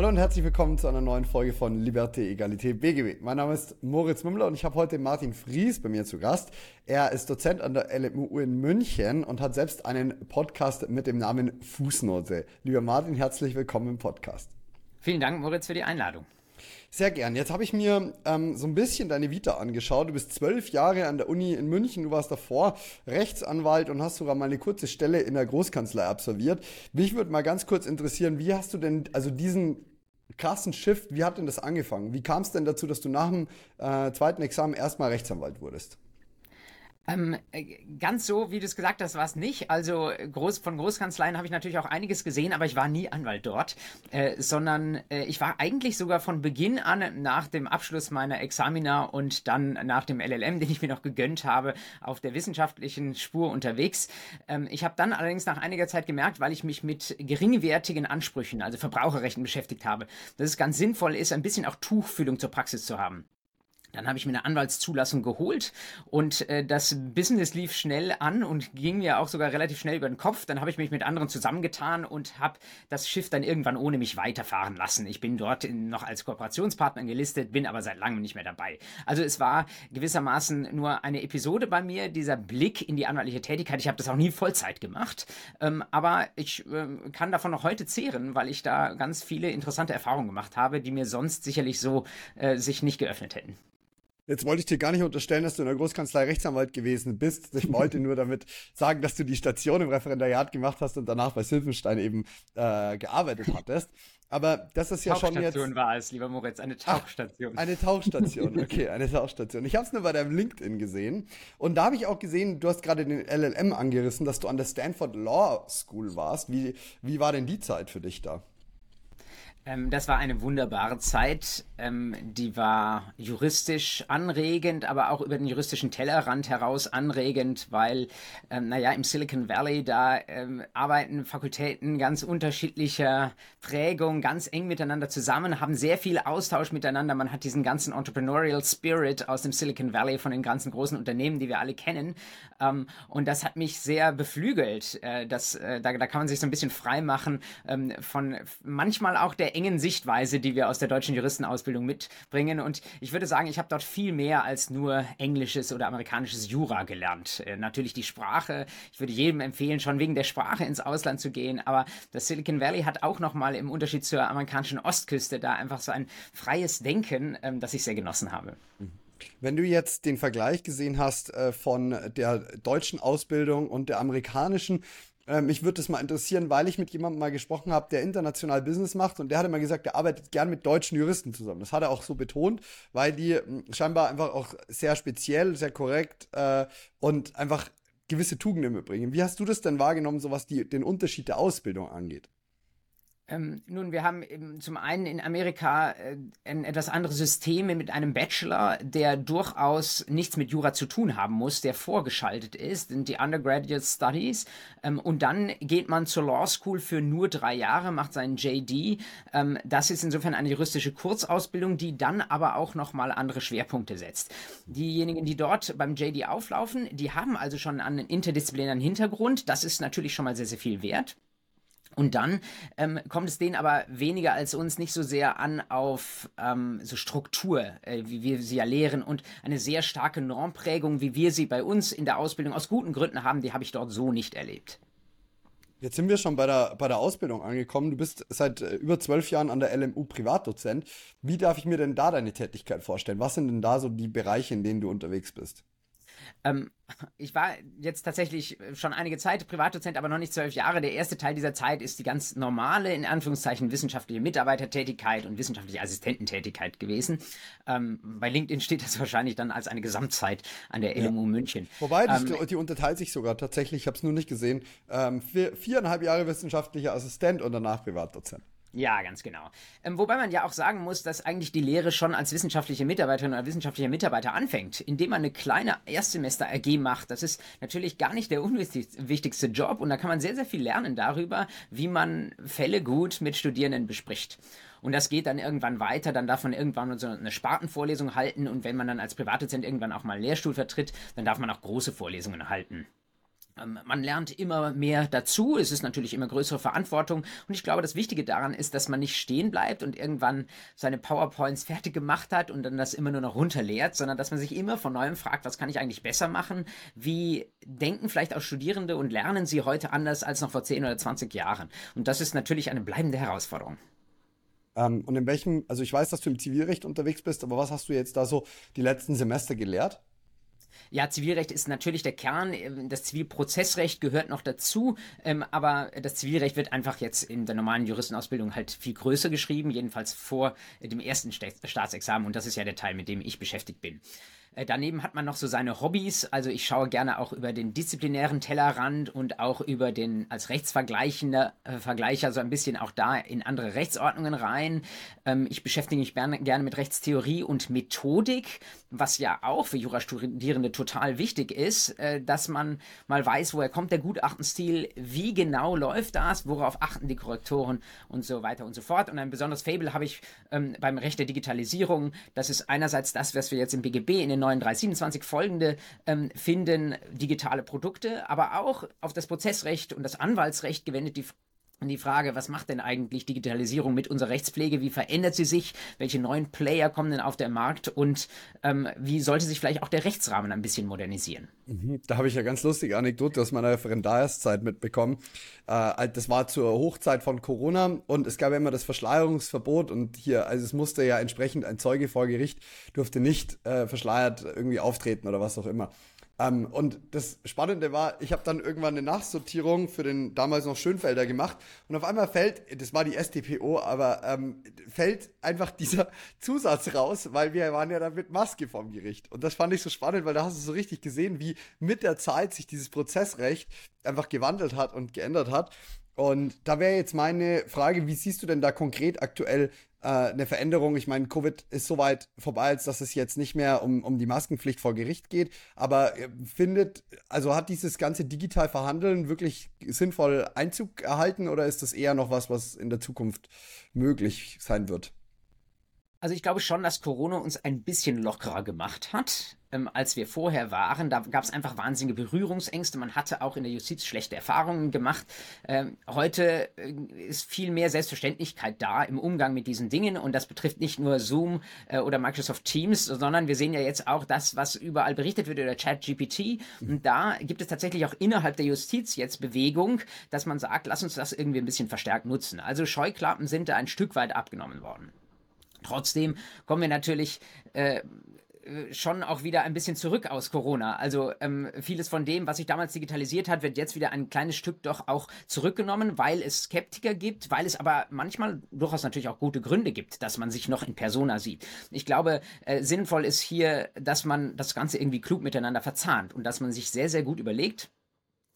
Hallo und herzlich willkommen zu einer neuen Folge von Liberté, Egalité, BGB. Mein Name ist Moritz Mümmler und ich habe heute Martin Fries bei mir zu Gast. Er ist Dozent an der LMU in München und hat selbst einen Podcast mit dem Namen Fußnote. Lieber Martin, herzlich willkommen im Podcast. Vielen Dank, Moritz, für die Einladung. Sehr gern. Jetzt habe ich mir ähm, so ein bisschen deine Vita angeschaut. Du bist zwölf Jahre an der Uni in München. Du warst davor Rechtsanwalt und hast sogar mal eine kurze Stelle in der Großkanzlei absolviert. Mich würde mal ganz kurz interessieren, wie hast du denn also diesen krassen Shift. Wie hat denn das angefangen? Wie kam es denn dazu, dass du nach dem äh, zweiten Examen erstmal Rechtsanwalt wurdest? Ähm, äh, ganz so, wie du es gesagt hast, war es nicht. Also groß, von Großkanzleien habe ich natürlich auch einiges gesehen, aber ich war nie Anwalt dort, äh, sondern äh, ich war eigentlich sogar von Beginn an nach dem Abschluss meiner Examina und dann nach dem LLM, den ich mir noch gegönnt habe, auf der wissenschaftlichen Spur unterwegs. Ähm, ich habe dann allerdings nach einiger Zeit gemerkt, weil ich mich mit geringwertigen Ansprüchen, also Verbraucherrechten beschäftigt habe, dass es ganz sinnvoll ist, ein bisschen auch Tuchfühlung zur Praxis zu haben. Dann habe ich mir eine Anwaltszulassung geholt und äh, das Business lief schnell an und ging mir auch sogar relativ schnell über den Kopf. Dann habe ich mich mit anderen zusammengetan und habe das Schiff dann irgendwann ohne mich weiterfahren lassen. Ich bin dort in, noch als Kooperationspartner gelistet, bin aber seit langem nicht mehr dabei. Also es war gewissermaßen nur eine Episode bei mir, dieser Blick in die anwaltliche Tätigkeit. Ich habe das auch nie Vollzeit gemacht, ähm, aber ich äh, kann davon noch heute zehren, weil ich da ganz viele interessante Erfahrungen gemacht habe, die mir sonst sicherlich so äh, sich nicht geöffnet hätten. Jetzt wollte ich dir gar nicht unterstellen, dass du in der Großkanzlei Rechtsanwalt gewesen bist. Ich wollte nur damit sagen, dass du die Station im Referendariat gemacht hast und danach bei Silvenstein eben äh, gearbeitet hattest. Aber das ist ja schon jetzt. Tauchstation war es, lieber Moritz, eine Tauchstation. Ach, eine Tauchstation, okay, eine Tauchstation. Ich habe es nur bei deinem LinkedIn gesehen. Und da habe ich auch gesehen, du hast gerade den LLM angerissen, dass du an der Stanford Law School warst. Wie, wie war denn die Zeit für dich da? Ähm, das war eine wunderbare Zeit. Ähm, die war juristisch anregend, aber auch über den juristischen Tellerrand heraus anregend, weil, ähm, naja, im Silicon Valley, da ähm, arbeiten Fakultäten ganz unterschiedlicher Prägung, ganz eng miteinander zusammen, haben sehr viel Austausch miteinander. Man hat diesen ganzen Entrepreneurial Spirit aus dem Silicon Valley von den ganzen großen Unternehmen, die wir alle kennen. Ähm, und das hat mich sehr beflügelt. Äh, das, äh, da, da kann man sich so ein bisschen frei machen ähm, von manchmal auch der engen Sichtweise, die wir aus der deutschen Juristenausbildung mitbringen. Und ich würde sagen, ich habe dort viel mehr als nur englisches oder amerikanisches Jura gelernt. Äh, natürlich die Sprache. Ich würde jedem empfehlen, schon wegen der Sprache ins Ausland zu gehen. Aber das Silicon Valley hat auch nochmal im Unterschied zur amerikanischen Ostküste da einfach so ein freies Denken, ähm, das ich sehr genossen habe. Wenn du jetzt den Vergleich gesehen hast äh, von der deutschen Ausbildung und der amerikanischen, äh, mich würde das mal interessieren, weil ich mit jemandem mal gesprochen habe, der international Business macht und der hat immer gesagt, der arbeitet gern mit deutschen Juristen zusammen. Das hat er auch so betont, weil die hm, scheinbar einfach auch sehr speziell, sehr korrekt äh, und einfach gewisse Tugenden mitbringen. Wie hast du das denn wahrgenommen, so was die, den Unterschied der Ausbildung angeht? Ähm, nun, wir haben zum einen in Amerika äh, ein etwas anderes System mit einem Bachelor, der durchaus nichts mit Jura zu tun haben muss, der vorgeschaltet ist, sind die Undergraduate Studies. Ähm, und dann geht man zur Law School für nur drei Jahre, macht seinen JD. Ähm, das ist insofern eine juristische Kurzausbildung, die dann aber auch nochmal andere Schwerpunkte setzt. Diejenigen, die dort beim JD auflaufen, die haben also schon einen interdisziplinären Hintergrund. Das ist natürlich schon mal sehr, sehr viel wert. Und dann ähm, kommt es denen aber weniger als uns nicht so sehr an auf ähm, so Struktur, äh, wie wir sie ja lehren und eine sehr starke Normprägung, wie wir sie bei uns in der Ausbildung aus guten Gründen haben, die habe ich dort so nicht erlebt. Jetzt sind wir schon bei der, bei der Ausbildung angekommen. Du bist seit äh, über zwölf Jahren an der LMU Privatdozent. Wie darf ich mir denn da deine Tätigkeit vorstellen? Was sind denn da so die Bereiche, in denen du unterwegs bist? Ähm, ich war jetzt tatsächlich schon einige Zeit Privatdozent, aber noch nicht zwölf Jahre. Der erste Teil dieser Zeit ist die ganz normale, in Anführungszeichen, wissenschaftliche Mitarbeitertätigkeit und wissenschaftliche Assistententätigkeit gewesen. Ähm, bei LinkedIn steht das wahrscheinlich dann als eine Gesamtzeit an der LMU ja. München. Wobei, ähm, die, die, unterteilt sich sogar tatsächlich, ich habe es nur nicht gesehen, ähm, vier, viereinhalb Jahre wissenschaftlicher Assistent und danach Privatdozent. Ja, ganz genau. Ähm, wobei man ja auch sagen muss, dass eigentlich die Lehre schon als wissenschaftliche Mitarbeiterin oder wissenschaftlicher Mitarbeiter anfängt, indem man eine kleine Erstsemester-AG macht. Das ist natürlich gar nicht der unwichtigste Job und da kann man sehr, sehr viel lernen darüber, wie man Fälle gut mit Studierenden bespricht. Und das geht dann irgendwann weiter, dann darf man irgendwann so eine Spartenvorlesung halten und wenn man dann als Privatdozent irgendwann auch mal einen Lehrstuhl vertritt, dann darf man auch große Vorlesungen halten. Ähm, man lernt immer mehr dazu. Es ist natürlich immer größere Verantwortung. Und ich glaube, das Wichtige daran ist, dass man nicht stehen bleibt und irgendwann seine PowerPoints fertig gemacht hat und dann das immer nur noch runterleert, sondern dass man sich immer von neuem fragt, was kann ich eigentlich besser machen? Wie denken vielleicht auch Studierende und lernen sie heute anders als noch vor 10 oder 20 Jahren? Und das ist natürlich eine bleibende Herausforderung. Ähm, und in welchem, also ich weiß, dass du im Zivilrecht unterwegs bist, aber was hast du jetzt da so die letzten Semester gelehrt? Ja, Zivilrecht ist natürlich der Kern. Das Zivilprozessrecht gehört noch dazu, ähm, aber das Zivilrecht wird einfach jetzt in der normalen Juristenausbildung halt viel größer geschrieben, jedenfalls vor dem ersten Staatsexamen und das ist ja der Teil, mit dem ich beschäftigt bin. Äh, daneben hat man noch so seine Hobbys. Also ich schaue gerne auch über den disziplinären Tellerrand und auch über den als Rechtsvergleichender äh, Vergleicher so ein bisschen auch da in andere Rechtsordnungen rein. Ähm, ich beschäftige mich gerne, mit Rechtstheorie und Methodik, was ja auch für Jurastudierende total wichtig ist, äh, dass man mal weiß, woher kommt der Gutachtenstil, wie genau läuft das, worauf achten die Korrektoren und so weiter und so fort. Und ein besonderes Fable habe ich ähm, beim Recht der Digitalisierung. Das ist einerseits das, was wir jetzt im BGB in den neuen 327 folgende ähm, finden digitale Produkte, aber auch auf das Prozessrecht und das Anwaltsrecht gewendet die die Frage, was macht denn eigentlich Digitalisierung mit unserer Rechtspflege? Wie verändert sie sich? Welche neuen Player kommen denn auf den Markt? Und ähm, wie sollte sich vielleicht auch der Rechtsrahmen ein bisschen modernisieren? Mhm. Da habe ich ja ganz lustige Anekdote aus meiner Referendarszeit mitbekommen. Äh, das war zur Hochzeit von Corona und es gab ja immer das Verschleierungsverbot und hier, also es musste ja entsprechend ein Zeuge vor Gericht, durfte nicht äh, verschleiert irgendwie auftreten oder was auch immer. Ähm, und das Spannende war, ich habe dann irgendwann eine Nachsortierung für den damals noch Schönfelder gemacht und auf einmal fällt, das war die STPO, aber ähm, fällt einfach dieser Zusatz raus, weil wir waren ja dann mit Maske vom Gericht. Und das fand ich so spannend, weil da hast du so richtig gesehen, wie mit der Zeit sich dieses Prozessrecht einfach gewandelt hat und geändert hat. Und da wäre jetzt meine Frage, wie siehst du denn da konkret aktuell äh, eine Veränderung? Ich meine, Covid ist so weit vorbei, als dass es jetzt nicht mehr um, um die Maskenpflicht vor Gericht geht. Aber äh, findet, also hat dieses ganze digital Verhandeln wirklich sinnvoll Einzug erhalten oder ist das eher noch was, was in der Zukunft möglich sein wird? Also ich glaube schon, dass Corona uns ein bisschen lockerer gemacht hat, ähm, als wir vorher waren. Da gab es einfach wahnsinnige Berührungsängste. Man hatte auch in der Justiz schlechte Erfahrungen gemacht. Ähm, heute äh, ist viel mehr Selbstverständlichkeit da im Umgang mit diesen Dingen und das betrifft nicht nur Zoom äh, oder Microsoft Teams, sondern wir sehen ja jetzt auch das, was überall berichtet wird über ChatGPT. Und da gibt es tatsächlich auch innerhalb der Justiz jetzt Bewegung, dass man sagt, lass uns das irgendwie ein bisschen verstärkt nutzen. Also Scheuklappen sind da ein Stück weit abgenommen worden. Trotzdem kommen wir natürlich äh, schon auch wieder ein bisschen zurück aus Corona. Also ähm, vieles von dem, was sich damals digitalisiert hat, wird jetzt wieder ein kleines Stück doch auch zurückgenommen, weil es Skeptiker gibt, weil es aber manchmal durchaus natürlich auch gute Gründe gibt, dass man sich noch in Persona sieht. Ich glaube, äh, sinnvoll ist hier, dass man das Ganze irgendwie klug miteinander verzahnt und dass man sich sehr, sehr gut überlegt,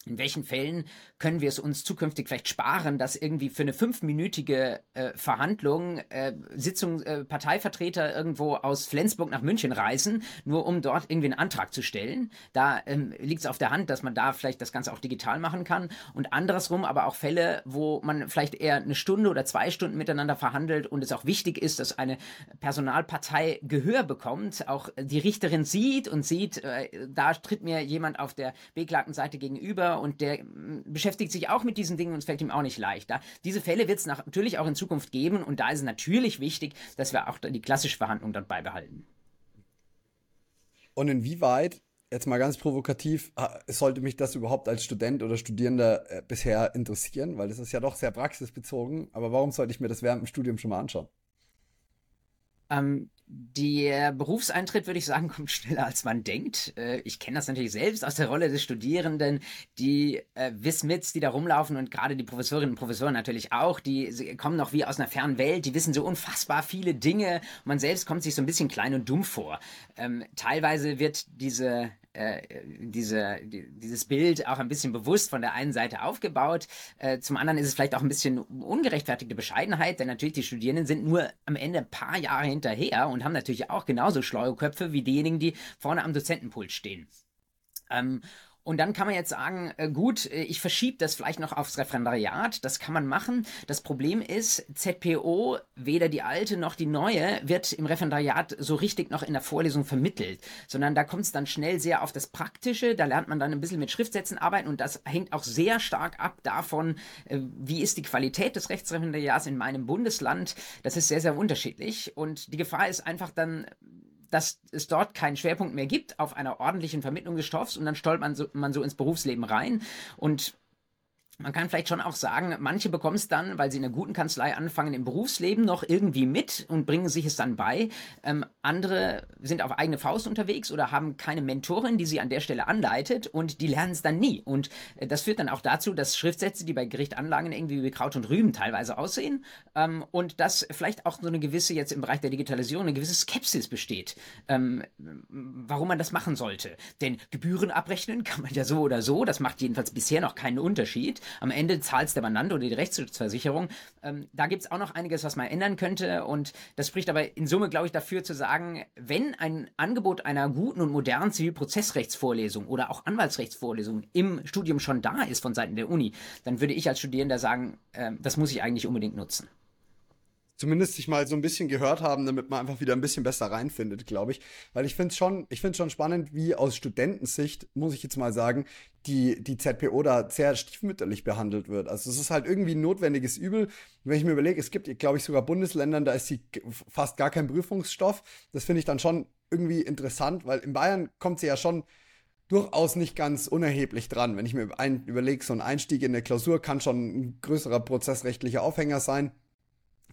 in welchen Fällen können wir es uns zukünftig vielleicht sparen, dass irgendwie für eine fünfminütige äh, Verhandlung äh, Sitzung äh, Parteivertreter irgendwo aus Flensburg nach München reisen, nur um dort irgendwie einen Antrag zu stellen. Da ähm, liegt es auf der Hand, dass man da vielleicht das Ganze auch digital machen kann. Und andersrum aber auch Fälle, wo man vielleicht eher eine Stunde oder zwei Stunden miteinander verhandelt und es auch wichtig ist, dass eine Personalpartei Gehör bekommt, auch die Richterin sieht und sieht, äh, da tritt mir jemand auf der beklagten Seite gegenüber und der mm, beschäftigt sich auch mit diesen Dingen und es fällt ihm auch nicht leicht. Da, diese Fälle wird es natürlich auch in Zukunft geben und da ist es natürlich wichtig, dass wir auch die klassische Verhandlung dort beibehalten. Und inwieweit, jetzt mal ganz provokativ, sollte mich das überhaupt als Student oder Studierender äh, bisher interessieren? Weil das ist ja doch sehr praxisbezogen. Aber warum sollte ich mir das während dem Studium schon mal anschauen? Ähm, der Berufseintritt, würde ich sagen, kommt schneller als man denkt. Äh, ich kenne das natürlich selbst aus der Rolle des Studierenden, die äh, Wismits, die da rumlaufen und gerade die Professorinnen und Professoren natürlich auch, die kommen noch wie aus einer fernen Welt, die wissen so unfassbar viele Dinge. Man selbst kommt sich so ein bisschen klein und dumm vor. Ähm, teilweise wird diese äh, diese, die, dieses Bild auch ein bisschen bewusst von der einen Seite aufgebaut. Äh, zum anderen ist es vielleicht auch ein bisschen ungerechtfertigte Bescheidenheit, denn natürlich die Studierenden sind nur am Ende ein paar Jahre hinterher und haben natürlich auch genauso schlaue Köpfe wie diejenigen, die vorne am Dozentenpult stehen. Ähm, und dann kann man jetzt sagen, äh, gut, äh, ich verschiebe das vielleicht noch aufs Referendariat, das kann man machen. Das Problem ist, ZPO, weder die alte noch die neue, wird im Referendariat so richtig noch in der Vorlesung vermittelt, sondern da kommt es dann schnell sehr auf das Praktische, da lernt man dann ein bisschen mit Schriftsätzen arbeiten. Und das hängt auch sehr stark ab davon, äh, wie ist die Qualität des Rechtsreferendariats in meinem Bundesland. Das ist sehr, sehr unterschiedlich. Und die Gefahr ist einfach dann, dass es dort keinen Schwerpunkt mehr gibt auf einer ordentlichen Vermittlung des Stoffs und dann stolpert man so, man so ins Berufsleben rein. Und man kann vielleicht schon auch sagen, manche bekommen es dann, weil sie in einer guten Kanzlei anfangen, im Berufsleben noch irgendwie mit und bringen sich es dann bei. Ähm, andere sind auf eigene Faust unterwegs oder haben keine Mentorin, die sie an der Stelle anleitet und die lernen es dann nie. Und äh, das führt dann auch dazu, dass Schriftsätze, die bei Gerichtanlagen irgendwie wie Kraut und Rüben teilweise aussehen ähm, und dass vielleicht auch so eine gewisse, jetzt im Bereich der Digitalisierung, eine gewisse Skepsis besteht, ähm, warum man das machen sollte. Denn Gebühren abrechnen kann man ja so oder so, das macht jedenfalls bisher noch keinen Unterschied. Am Ende zahlt es der Mandant oder die Rechtsschutzversicherung. Ähm, da gibt es auch noch einiges, was man ändern könnte. Und das spricht aber in Summe, glaube ich, dafür zu sagen, wenn ein Angebot einer guten und modernen Zivilprozessrechtsvorlesung oder auch Anwaltsrechtsvorlesung im Studium schon da ist von Seiten der Uni, dann würde ich als Studierender sagen, äh, das muss ich eigentlich unbedingt nutzen zumindest sich mal so ein bisschen gehört haben, damit man einfach wieder ein bisschen besser reinfindet, glaube ich. Weil ich finde es schon, ich finde schon spannend, wie aus Studentensicht, muss ich jetzt mal sagen, die, die ZPO da sehr stiefmütterlich behandelt wird. Also es ist halt irgendwie ein notwendiges Übel. Wenn ich mir überlege, es gibt, glaube ich, sogar Bundesländern, da ist sie fast gar kein Prüfungsstoff. Das finde ich dann schon irgendwie interessant, weil in Bayern kommt sie ja schon durchaus nicht ganz unerheblich dran. Wenn ich mir ein, überlege, so ein Einstieg in eine Klausur kann schon ein größerer prozessrechtlicher Aufhänger sein.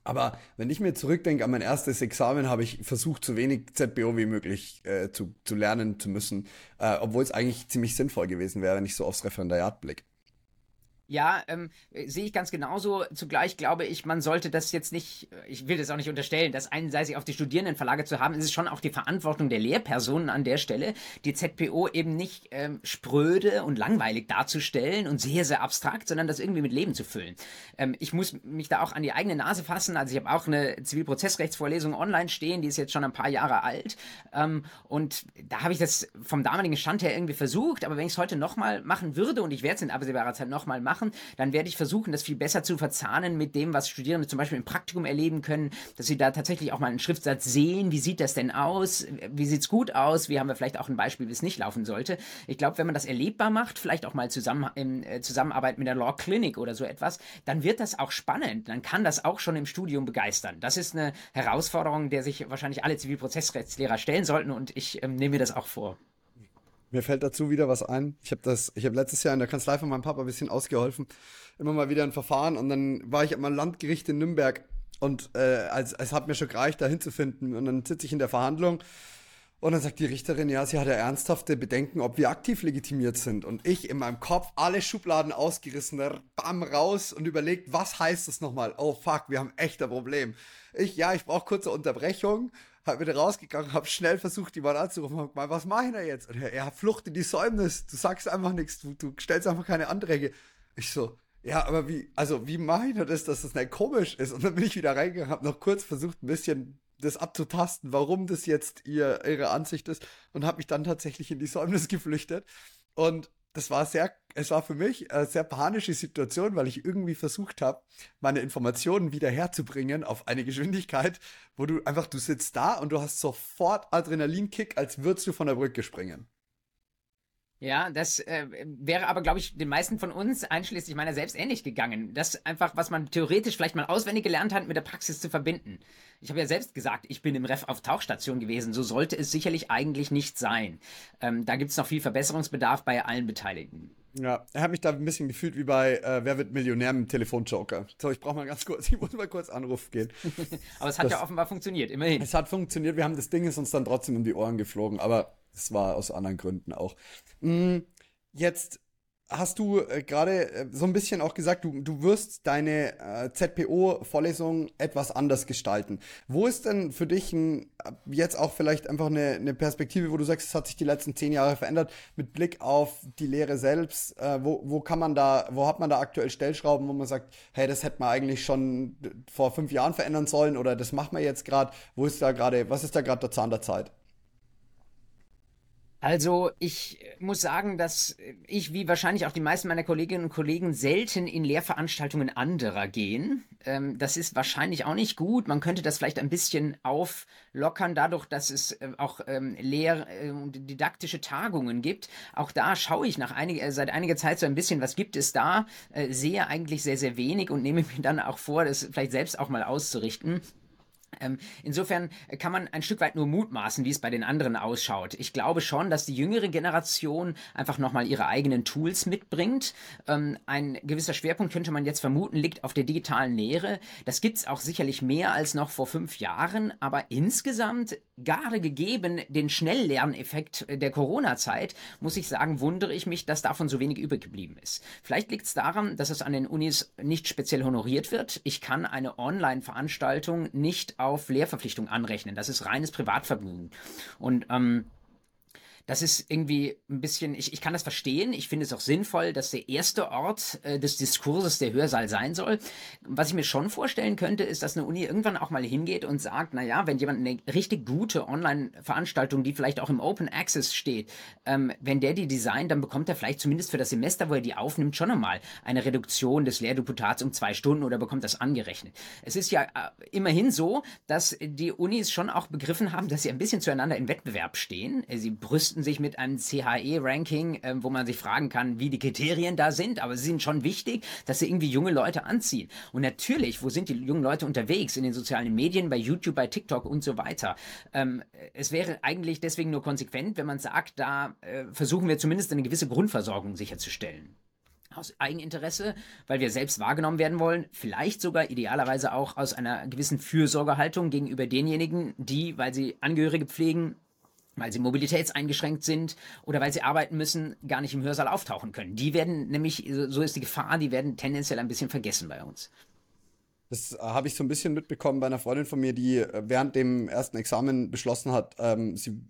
Aber wenn ich mir zurückdenke an mein erstes Examen, habe ich versucht, so wenig ZBO wie möglich äh, zu, zu lernen zu müssen, äh, obwohl es eigentlich ziemlich sinnvoll gewesen wäre, wenn ich so aufs Referendariat blicke. Ja, ähm, sehe ich ganz genauso. Zugleich glaube ich, man sollte das jetzt nicht, ich will das auch nicht unterstellen, das einseitig auf die Studierenden verlagert zu haben. Es ist schon auch die Verantwortung der Lehrpersonen an der Stelle, die ZPO eben nicht ähm, spröde und langweilig darzustellen und sehr, sehr abstrakt, sondern das irgendwie mit Leben zu füllen. Ähm, ich muss mich da auch an die eigene Nase fassen. Also ich habe auch eine Zivilprozessrechtsvorlesung online stehen, die ist jetzt schon ein paar Jahre alt. Ähm, und da habe ich das vom damaligen Stand her irgendwie versucht. Aber wenn ich es heute nochmal machen würde, und ich werde es in absehbarer Zeit nochmal machen, machen, dann werde ich versuchen, das viel besser zu verzahnen mit dem, was Studierende zum Beispiel im Praktikum erleben können, dass sie da tatsächlich auch mal einen Schriftsatz sehen. Wie sieht das denn aus? Wie sieht es gut aus? Wie haben wir vielleicht auch ein Beispiel, wie es nicht laufen sollte? Ich glaube, wenn man das erlebbar macht, vielleicht auch mal zusammen in äh, Zusammenarbeit mit der Law Clinic oder so etwas, dann wird das auch spannend. Dann kann das auch schon im Studium begeistern. Das ist eine Herausforderung, der sich wahrscheinlich alle Zivilprozessrechtslehrer stellen sollten und ich ähm, nehme mir das auch vor. Mir fällt dazu wieder was ein. Ich habe das, ich habe letztes Jahr in der Kanzlei von meinem Papa ein bisschen ausgeholfen. Immer mal wieder ein Verfahren und dann war ich am Landgericht in Nürnberg und äh, als, es hat mir schon gereicht, da hinzufinden. Und dann sitze ich in der Verhandlung und dann sagt die Richterin, ja, sie hat ja ernsthafte Bedenken, ob wir aktiv legitimiert sind. Und ich in meinem Kopf alle Schubladen ausgerissen, bam, raus und überlegt, was heißt das nochmal? Oh fuck, wir haben echt ein Problem. Ich, ja, ich brauche kurze Unterbrechung wieder rausgegangen, hab schnell versucht, die mal anzurufen, hab gemeint, was mache ich denn jetzt? Und er, er Flucht in die Säumnis, du sagst einfach nichts, du, du stellst einfach keine Anträge. Ich so, ja, aber wie, also wie mache ich denn das, dass das nicht komisch ist? Und dann bin ich wieder reingegangen, hab noch kurz versucht, ein bisschen das abzutasten, warum das jetzt ihr, ihre Ansicht ist und habe mich dann tatsächlich in die Säumnis geflüchtet. Und das war sehr, es war für mich eine sehr panische Situation, weil ich irgendwie versucht habe, meine Informationen wieder herzubringen auf eine Geschwindigkeit, wo du einfach, du sitzt da und du hast sofort Adrenalinkick, als würdest du von der Brücke springen. Ja, das äh, wäre aber, glaube ich, den meisten von uns, einschließlich meiner selbst, ähnlich gegangen. Das einfach, was man theoretisch vielleicht mal auswendig gelernt hat, mit der Praxis zu verbinden. Ich habe ja selbst gesagt, ich bin im Ref auf Tauchstation gewesen. So sollte es sicherlich eigentlich nicht sein. Ähm, da gibt es noch viel Verbesserungsbedarf bei allen Beteiligten. Ja, er hat mich da ein bisschen gefühlt wie bei äh, Wer wird Millionär mit dem Telefonjoker. So, ich brauche mal ganz kurz, ich muss mal kurz Anruf gehen. aber es hat das, ja offenbar funktioniert, immerhin. Es hat funktioniert, wir haben das Ding ist uns dann trotzdem um die Ohren geflogen, aber es war aus anderen Gründen auch. Mm, jetzt hast du äh, gerade äh, so ein bisschen auch gesagt, du, du wirst deine äh, ZPO-Vorlesung etwas anders gestalten. Wo ist denn für dich ein, jetzt auch vielleicht einfach eine, eine Perspektive, wo du sagst, es hat sich die letzten zehn Jahre verändert, mit Blick auf die Lehre selbst? Äh, wo, wo kann man da, wo hat man da aktuell Stellschrauben, wo man sagt, hey, das hätte man eigentlich schon vor fünf Jahren verändern sollen oder das machen wir jetzt gerade? Wo ist da gerade, was ist da gerade der Zahn der Zeit? Also ich muss sagen, dass ich, wie wahrscheinlich auch die meisten meiner Kolleginnen und Kollegen, selten in Lehrveranstaltungen anderer gehen. Ähm, das ist wahrscheinlich auch nicht gut. Man könnte das vielleicht ein bisschen auflockern, dadurch, dass es äh, auch ähm, Lehr- äh, und didaktische Tagungen gibt. Auch da schaue ich nach einig, äh, seit einiger Zeit so ein bisschen, was gibt es da, äh, sehe eigentlich sehr, sehr wenig und nehme mir dann auch vor, das vielleicht selbst auch mal auszurichten. Ähm, insofern kann man ein Stück weit nur mutmaßen, wie es bei den anderen ausschaut. Ich glaube schon, dass die jüngere Generation einfach nochmal ihre eigenen Tools mitbringt. Ähm, ein gewisser Schwerpunkt könnte man jetzt vermuten, liegt auf der digitalen Lehre. Das gibt es auch sicherlich mehr als noch vor fünf Jahren, aber insgesamt, gerade gegeben den Schnelllerneffekt der Corona-Zeit, muss ich sagen, wundere ich mich, dass davon so wenig übrig geblieben ist. Vielleicht liegt es daran, dass es an den Unis nicht speziell honoriert wird. Ich kann eine Online-Veranstaltung nicht auf Lehrverpflichtung anrechnen. Das ist reines Privatvergnügen. Und ähm, das ist irgendwie ein bisschen, ich, ich kann das verstehen, ich finde es auch sinnvoll, dass der erste Ort äh, des Diskurses der Hörsaal sein soll. Was ich mir schon vorstellen könnte, ist, dass eine Uni irgendwann auch mal hingeht und sagt, naja, wenn jemand eine richtig gute Online-Veranstaltung, die vielleicht auch im Open Access steht, ähm, wenn der die designt, dann bekommt er vielleicht zumindest für das Semester, wo er die aufnimmt, schon einmal eine Reduktion des Lehrdeputats um zwei Stunden oder bekommt das angerechnet. Es ist ja äh, immerhin so, dass die Unis schon auch begriffen haben, dass sie ein bisschen zueinander in Wettbewerb stehen. Sie brüsten brüsten sich mit einem CHE-Ranking, äh, wo man sich fragen kann, wie die Kriterien da sind, aber sie sind schon wichtig, dass sie irgendwie junge Leute anziehen. Und natürlich, wo sind die jungen Leute unterwegs? In den sozialen Medien, bei YouTube, bei TikTok und so weiter. Ähm, es wäre eigentlich deswegen nur konsequent, wenn man sagt, da äh, versuchen wir zumindest eine gewisse Grundversorgung sicherzustellen aus Eigeninteresse, weil wir selbst wahrgenommen werden wollen, vielleicht sogar idealerweise auch aus einer gewissen Fürsorgehaltung gegenüber denjenigen, die, weil sie Angehörige pflegen, weil sie mobilitätseingeschränkt sind oder weil sie arbeiten müssen, gar nicht im Hörsaal auftauchen können. Die werden nämlich, so ist die Gefahr, die werden tendenziell ein bisschen vergessen bei uns. Das äh, habe ich so ein bisschen mitbekommen bei einer Freundin von mir, die äh, während dem ersten Examen beschlossen hat, ähm, sie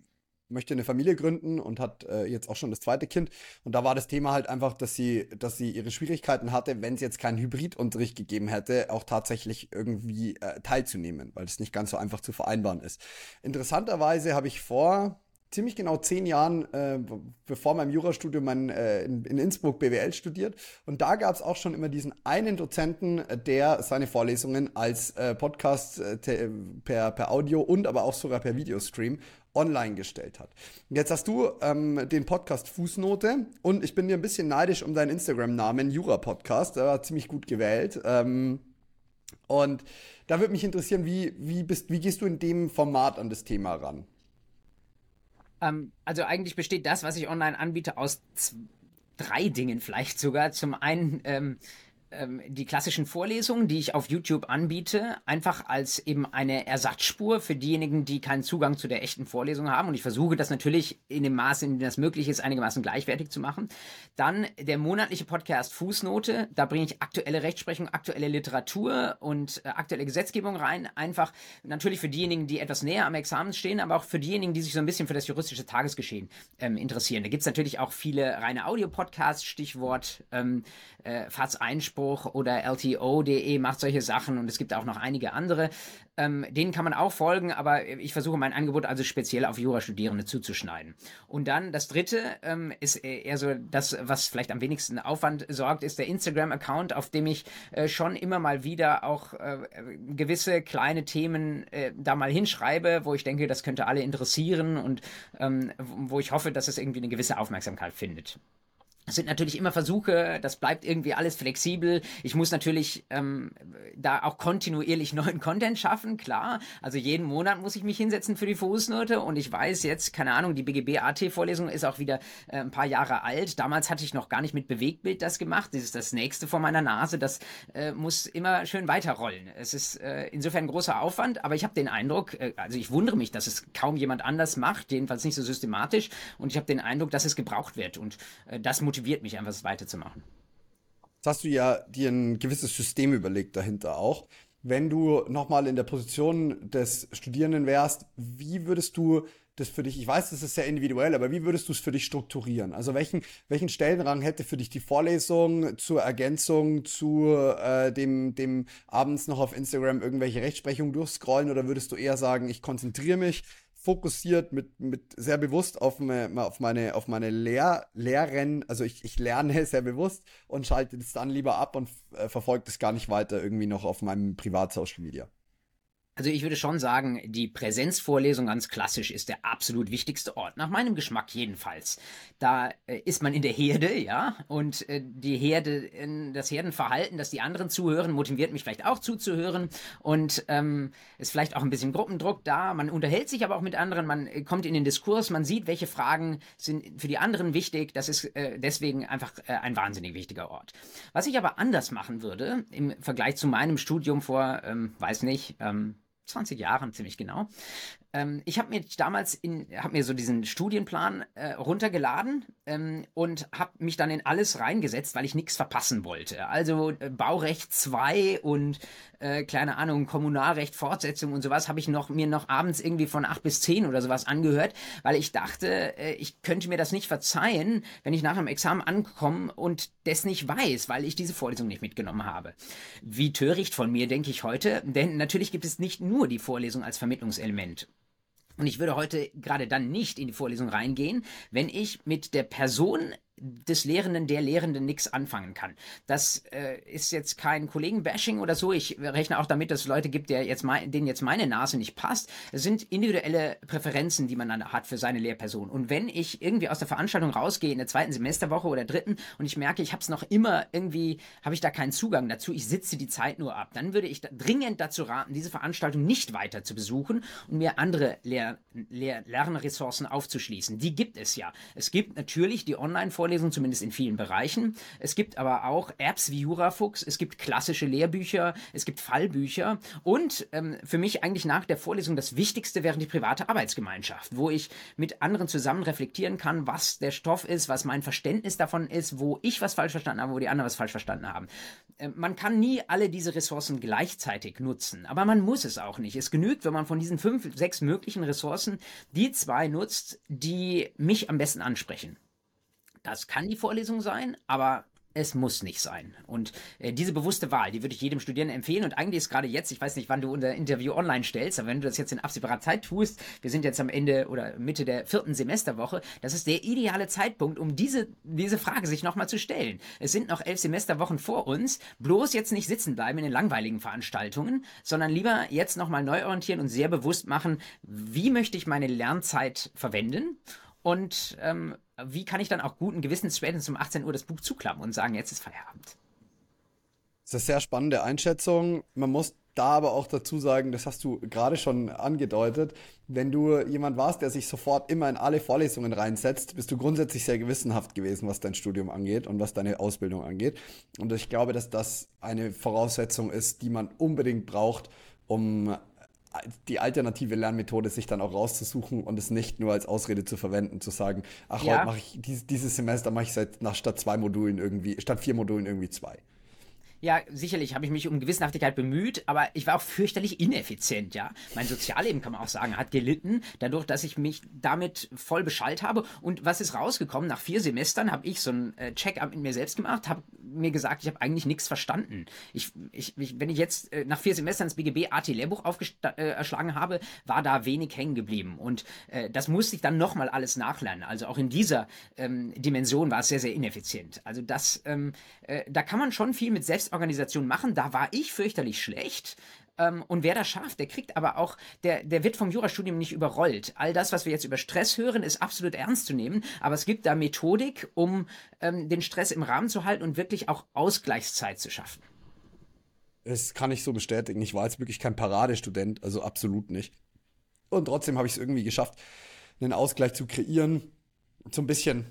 möchte eine Familie gründen und hat äh, jetzt auch schon das zweite Kind. Und da war das Thema halt einfach, dass sie, dass sie ihre Schwierigkeiten hatte, wenn es jetzt keinen Hybridunterricht gegeben hätte, auch tatsächlich irgendwie äh, teilzunehmen, weil es nicht ganz so einfach zu vereinbaren ist. Interessanterweise habe ich vor ziemlich genau zehn Jahren, äh, bevor meinem Jurastudium mein, äh, in, in, Innsbruck BWL studiert. Und da gab es auch schon immer diesen einen Dozenten, der seine Vorlesungen als äh, Podcast äh, per, per Audio und aber auch sogar per Videostream online gestellt hat. Jetzt hast du ähm, den Podcast Fußnote und ich bin dir ein bisschen neidisch um deinen Instagram-Namen, Jura Podcast. Der war ziemlich gut gewählt. Ähm, und da würde mich interessieren, wie, wie, bist, wie gehst du in dem Format an das Thema ran? Ähm, also eigentlich besteht das, was ich online anbiete, aus drei Dingen vielleicht sogar. Zum einen ähm, die klassischen Vorlesungen, die ich auf YouTube anbiete, einfach als eben eine Ersatzspur für diejenigen, die keinen Zugang zu der echten Vorlesung haben. Und ich versuche das natürlich in dem Maße, in dem das möglich ist, einigermaßen gleichwertig zu machen. Dann der monatliche Podcast Fußnote. Da bringe ich aktuelle Rechtsprechung, aktuelle Literatur und äh, aktuelle Gesetzgebung rein. Einfach natürlich für diejenigen, die etwas näher am Examen stehen, aber auch für diejenigen, die sich so ein bisschen für das juristische Tagesgeschehen ähm, interessieren. Da gibt es natürlich auch viele reine Audio-Podcasts, Stichwort ähm, äh, Fahrtseinspruch Einspruch oder LTO.de macht solche Sachen und es gibt auch noch einige andere. Ähm, denen kann man auch folgen, aber ich versuche mein Angebot also speziell auf Jurastudierende zuzuschneiden. Und dann das dritte ähm, ist eher so das, was vielleicht am wenigsten Aufwand sorgt, ist der Instagram-Account, auf dem ich äh, schon immer mal wieder auch äh, gewisse kleine Themen äh, da mal hinschreibe, wo ich denke, das könnte alle interessieren und ähm, wo ich hoffe, dass es irgendwie eine gewisse Aufmerksamkeit findet. Es sind natürlich immer Versuche, das bleibt irgendwie alles flexibel. Ich muss natürlich ähm, da auch kontinuierlich neuen Content schaffen, klar. Also jeden Monat muss ich mich hinsetzen für die Fußnote und ich weiß jetzt, keine Ahnung, die BGB-AT-Vorlesung ist auch wieder äh, ein paar Jahre alt. Damals hatte ich noch gar nicht mit Bewegtbild das gemacht. Das ist das nächste vor meiner Nase. Das äh, muss immer schön weiterrollen. Es ist äh, insofern ein großer Aufwand, aber ich habe den Eindruck, äh, also ich wundere mich, dass es kaum jemand anders macht, jedenfalls nicht so systematisch und ich habe den Eindruck, dass es gebraucht wird und äh, das motiviert mich einfach, es weiterzumachen. Jetzt hast du ja dir ein gewisses System überlegt dahinter auch. Wenn du nochmal in der Position des Studierenden wärst, wie würdest du das für dich, ich weiß, das ist sehr individuell, aber wie würdest du es für dich strukturieren? Also welchen, welchen Stellenrang hätte für dich die Vorlesung zur Ergänzung zu äh, dem, dem abends noch auf Instagram irgendwelche Rechtsprechungen durchscrollen oder würdest du eher sagen, ich konzentriere mich fokussiert, mit, mit sehr bewusst auf, me, auf meine, auf meine Lehr Lehren, also ich, ich lerne sehr bewusst und schalte das dann lieber ab und äh, verfolge das gar nicht weiter irgendwie noch auf meinem Privat-Social Media. Also ich würde schon sagen, die Präsenzvorlesung ganz klassisch ist der absolut wichtigste Ort, nach meinem Geschmack jedenfalls. Da äh, ist man in der Herde, ja, und äh, die Herde, das Herdenverhalten, dass die anderen zuhören, motiviert mich vielleicht auch zuzuhören und ähm, ist vielleicht auch ein bisschen Gruppendruck da. Man unterhält sich aber auch mit anderen, man äh, kommt in den Diskurs, man sieht, welche Fragen sind für die anderen wichtig. Das ist deswegen einfach ein wahnsinnig wichtiger Ort. Was ich aber anders machen würde im Vergleich zu meinem Studium vor, ähm, weiß nicht, ähm, 20 Jahren ziemlich genau, ähm, ich habe mir damals in, habe mir so diesen Studienplan äh, runtergeladen ähm, und habe mich dann in alles reingesetzt, weil ich nichts verpassen wollte. Also äh, Baurecht 2 und äh, kleine Ahnung, Kommunalrecht, Fortsetzung und sowas habe ich noch mir noch abends irgendwie von 8 bis 10 oder sowas angehört, weil ich dachte, äh, ich könnte mir das nicht verzeihen, wenn ich nach einem Examen ankomme und das nicht weiß, weil ich diese Vorlesung nicht mitgenommen habe. Wie töricht von mir, denke ich heute, denn natürlich gibt es nicht nur die Vorlesung als Vermittlungselement. Und ich würde heute gerade dann nicht in die Vorlesung reingehen, wenn ich mit der Person des Lehrenden, der Lehrenden nichts anfangen kann. Das äh, ist jetzt kein Kollegenbashing oder so. Ich rechne auch damit, dass es Leute gibt, der jetzt mein, denen jetzt meine Nase nicht passt. Es sind individuelle Präferenzen, die man dann hat für seine Lehrperson. Und wenn ich irgendwie aus der Veranstaltung rausgehe in der zweiten Semesterwoche oder dritten und ich merke, ich habe es noch immer irgendwie, habe ich da keinen Zugang dazu, ich sitze die Zeit nur ab, dann würde ich da dringend dazu raten, diese Veranstaltung nicht weiter zu besuchen und mir andere Lehr Lehr Lernressourcen aufzuschließen. Die gibt es ja. Es gibt natürlich die Online-Vorlesungen, Vorlesungen, zumindest in vielen Bereichen. Es gibt aber auch Apps wie Jurafuchs, es gibt klassische Lehrbücher, es gibt Fallbücher und ähm, für mich eigentlich nach der Vorlesung das Wichtigste wäre die private Arbeitsgemeinschaft, wo ich mit anderen zusammen reflektieren kann, was der Stoff ist, was mein Verständnis davon ist, wo ich was falsch verstanden habe, wo die anderen was falsch verstanden haben. Äh, man kann nie alle diese Ressourcen gleichzeitig nutzen, aber man muss es auch nicht. Es genügt, wenn man von diesen fünf, sechs möglichen Ressourcen die zwei nutzt, die mich am besten ansprechen. Das kann die Vorlesung sein, aber es muss nicht sein. Und äh, diese bewusste Wahl, die würde ich jedem Studierenden empfehlen. Und eigentlich ist gerade jetzt, ich weiß nicht, wann du unser Interview online stellst, aber wenn du das jetzt in absehbarer Zeit tust, wir sind jetzt am Ende oder Mitte der vierten Semesterwoche, das ist der ideale Zeitpunkt, um diese, diese Frage sich nochmal zu stellen. Es sind noch elf Semesterwochen vor uns. Bloß jetzt nicht sitzen bleiben in den langweiligen Veranstaltungen, sondern lieber jetzt nochmal neu orientieren und sehr bewusst machen, wie möchte ich meine Lernzeit verwenden und ähm, wie kann ich dann auch guten Gewissens spätestens um 18 Uhr das Buch zuklappen und sagen, jetzt ist Feierabend? Das ist eine sehr spannende Einschätzung. Man muss da aber auch dazu sagen, das hast du gerade schon angedeutet, wenn du jemand warst, der sich sofort immer in alle Vorlesungen reinsetzt, bist du grundsätzlich sehr gewissenhaft gewesen, was dein Studium angeht und was deine Ausbildung angeht. Und ich glaube, dass das eine Voraussetzung ist, die man unbedingt braucht, um die alternative Lernmethode sich dann auch rauszusuchen und es nicht nur als Ausrede zu verwenden, zu sagen, ach, ja. heute mache ich dieses Semester mache ich seit nach statt zwei Modulen irgendwie, statt vier Modulen irgendwie zwei. Ja, sicherlich habe ich mich um Gewissenhaftigkeit bemüht, aber ich war auch fürchterlich ineffizient, ja. Mein Sozialleben, kann man auch sagen, hat gelitten, dadurch, dass ich mich damit voll beschallt habe. Und was ist rausgekommen? Nach vier Semestern habe ich so ein äh, Check-up mit mir selbst gemacht, habe mir gesagt, ich habe eigentlich nichts verstanden. Ich, ich, ich, wenn ich jetzt äh, nach vier Semestern das BGB AT-Lehrbuch aufgeschlagen äh, habe, war da wenig hängen geblieben. Und äh, das musste ich dann nochmal alles nachlernen. Also auch in dieser ähm, Dimension war es sehr, sehr ineffizient. Also das, ähm, äh, da kann man schon viel mit Selbst Organisation machen. Da war ich fürchterlich schlecht. Ähm, und wer das schafft, der kriegt aber auch, der, der wird vom Jurastudium nicht überrollt. All das, was wir jetzt über Stress hören, ist absolut ernst zu nehmen. Aber es gibt da Methodik, um ähm, den Stress im Rahmen zu halten und wirklich auch Ausgleichszeit zu schaffen. Das kann ich so bestätigen. Ich war jetzt wirklich kein Paradestudent, also absolut nicht. Und trotzdem habe ich es irgendwie geschafft, einen Ausgleich zu kreieren. So ein bisschen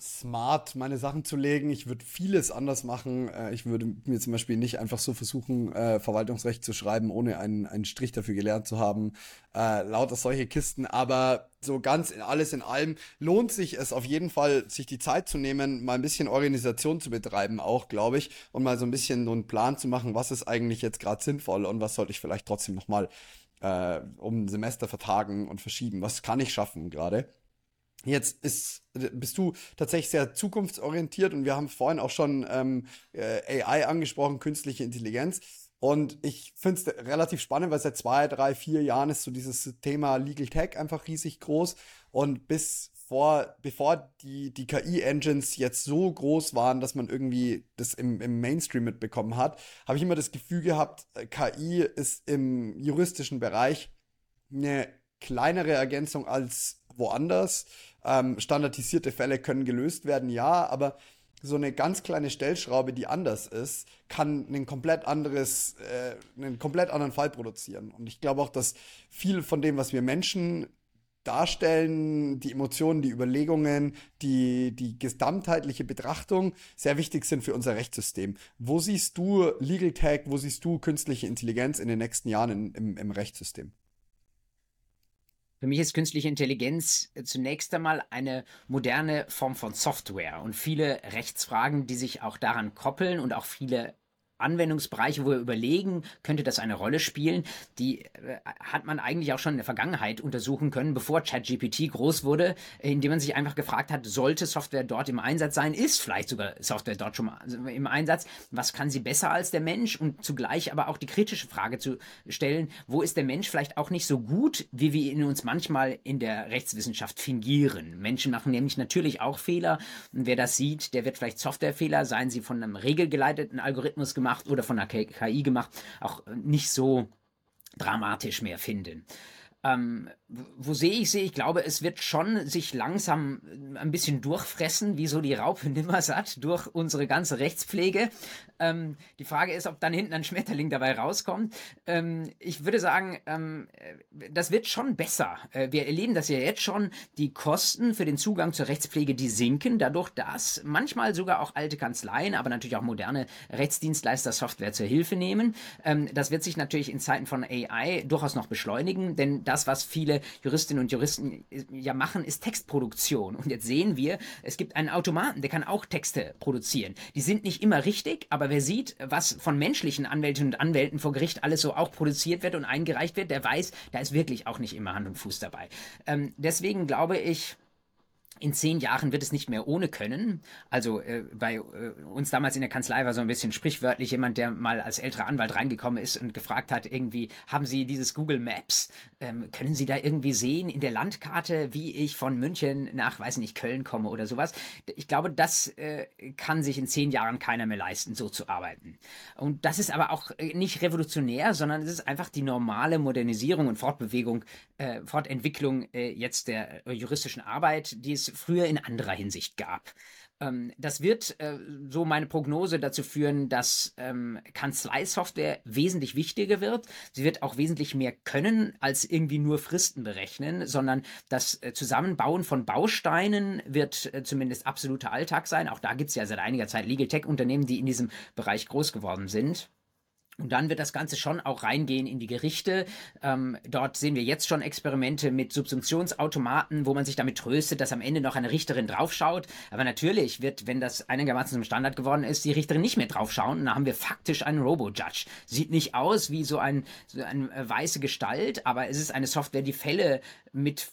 smart, meine Sachen zu legen. Ich würde vieles anders machen. Äh, ich würde mir zum Beispiel nicht einfach so versuchen, äh, Verwaltungsrecht zu schreiben, ohne einen, einen Strich dafür gelernt zu haben. Äh, lauter solche Kisten. Aber so ganz in alles in allem lohnt sich es auf jeden Fall, sich die Zeit zu nehmen, mal ein bisschen Organisation zu betreiben, auch, glaube ich, und mal so ein bisschen so einen Plan zu machen, was ist eigentlich jetzt gerade sinnvoll und was sollte ich vielleicht trotzdem nochmal äh, um ein Semester vertagen und verschieben. Was kann ich schaffen gerade? Jetzt ist, bist du tatsächlich sehr zukunftsorientiert und wir haben vorhin auch schon ähm, äh, AI angesprochen, künstliche Intelligenz. Und ich finde es relativ spannend, weil seit zwei, drei, vier Jahren ist so dieses Thema Legal Tech einfach riesig groß. Und bis vor, bevor die, die KI-Engines jetzt so groß waren, dass man irgendwie das im, im Mainstream mitbekommen hat, habe ich immer das Gefühl gehabt, äh, KI ist im juristischen Bereich eine kleinere Ergänzung als woanders. Ähm, standardisierte Fälle können gelöst werden, ja, aber so eine ganz kleine Stellschraube, die anders ist, kann ein komplett anderes, äh, einen komplett anderen Fall produzieren. Und ich glaube auch, dass viel von dem, was wir Menschen darstellen, die Emotionen, die Überlegungen, die, die gesamtheitliche Betrachtung sehr wichtig sind für unser Rechtssystem. Wo siehst du Legal Tech, wo siehst du künstliche Intelligenz in den nächsten Jahren in, im, im Rechtssystem? Für mich ist künstliche Intelligenz äh, zunächst einmal eine moderne Form von Software. Und viele Rechtsfragen, die sich auch daran koppeln und auch viele Anwendungsbereiche, wo wir überlegen, könnte das eine Rolle spielen, die äh, hat man eigentlich auch schon in der Vergangenheit untersuchen können, bevor ChatGPT groß wurde, indem man sich einfach gefragt hat, sollte Software dort im Einsatz sein, ist vielleicht sogar Software dort schon im Einsatz, was kann sie besser als der Mensch? Und zugleich aber auch die kritische Frage zu stellen, wo ist der Mensch vielleicht auch nicht so gut, wie wir ihn uns manchmal in der Rechtswissenschaft fingieren. Menschen machen nämlich natürlich auch Fehler. Und wer das sieht, der wird vielleicht Softwarefehler, seien sie von einem regelgeleiteten Algorithmus gemacht, gemacht oder von der KI gemacht, auch nicht so dramatisch mehr finden. Ähm, wo sehe ich sie? Ich glaube, es wird schon sich langsam ein bisschen durchfressen, wie so die Raupe Nimmersatt, durch unsere ganze Rechtspflege. Ähm, die Frage ist, ob dann hinten ein Schmetterling dabei rauskommt. Ähm, ich würde sagen, ähm, das wird schon besser. Äh, wir erleben das ja jetzt schon. Die Kosten für den Zugang zur Rechtspflege, die sinken, dadurch, dass manchmal sogar auch alte Kanzleien, aber natürlich auch moderne Rechtsdienstleister Software zur Hilfe nehmen. Ähm, das wird sich natürlich in Zeiten von AI durchaus noch beschleunigen, denn das, was viele Juristinnen und Juristen äh, ja machen, ist Textproduktion. Und jetzt sehen wir, es gibt einen Automaten, der kann auch Texte produzieren. Die sind nicht immer richtig, aber wer sieht, was von menschlichen Anwältinnen und Anwälten vor Gericht alles so auch produziert wird und eingereicht wird, der weiß, da ist wirklich auch nicht immer Hand und Fuß dabei. Ähm, deswegen glaube ich, in zehn Jahren wird es nicht mehr ohne können. Also äh, bei äh, uns damals in der Kanzlei war so ein bisschen sprichwörtlich jemand, der mal als älterer Anwalt reingekommen ist und gefragt hat, irgendwie, haben Sie dieses Google Maps? Ähm, können Sie da irgendwie sehen in der Landkarte, wie ich von München nach, weiß nicht, Köln komme oder sowas? Ich glaube, das äh, kann sich in zehn Jahren keiner mehr leisten, so zu arbeiten. Und das ist aber auch äh, nicht revolutionär, sondern es ist einfach die normale Modernisierung und Fortbewegung, äh, Fortentwicklung äh, jetzt der juristischen Arbeit, die es früher in anderer Hinsicht gab. Ähm, das wird, äh, so meine Prognose, dazu führen, dass ähm, Kanzleisoftware wesentlich wichtiger wird. Sie wird auch wesentlich mehr können als irgendwie nur Fristen berechnen, sondern das äh, Zusammenbauen von Bausteinen wird äh, zumindest absoluter Alltag sein. Auch da gibt es ja seit einiger Zeit Legal Tech-Unternehmen, die in diesem Bereich groß geworden sind. Und dann wird das Ganze schon auch reingehen in die Gerichte. Ähm, dort sehen wir jetzt schon Experimente mit Subsumptionsautomaten, wo man sich damit tröstet, dass am Ende noch eine Richterin draufschaut. Aber natürlich wird, wenn das einigermaßen zum Standard geworden ist, die Richterin nicht mehr draufschauen. Und dann haben wir faktisch einen Robo-Judge. Sieht nicht aus wie so, ein, so eine äh, weiße Gestalt, aber es ist eine Software, die Fälle mit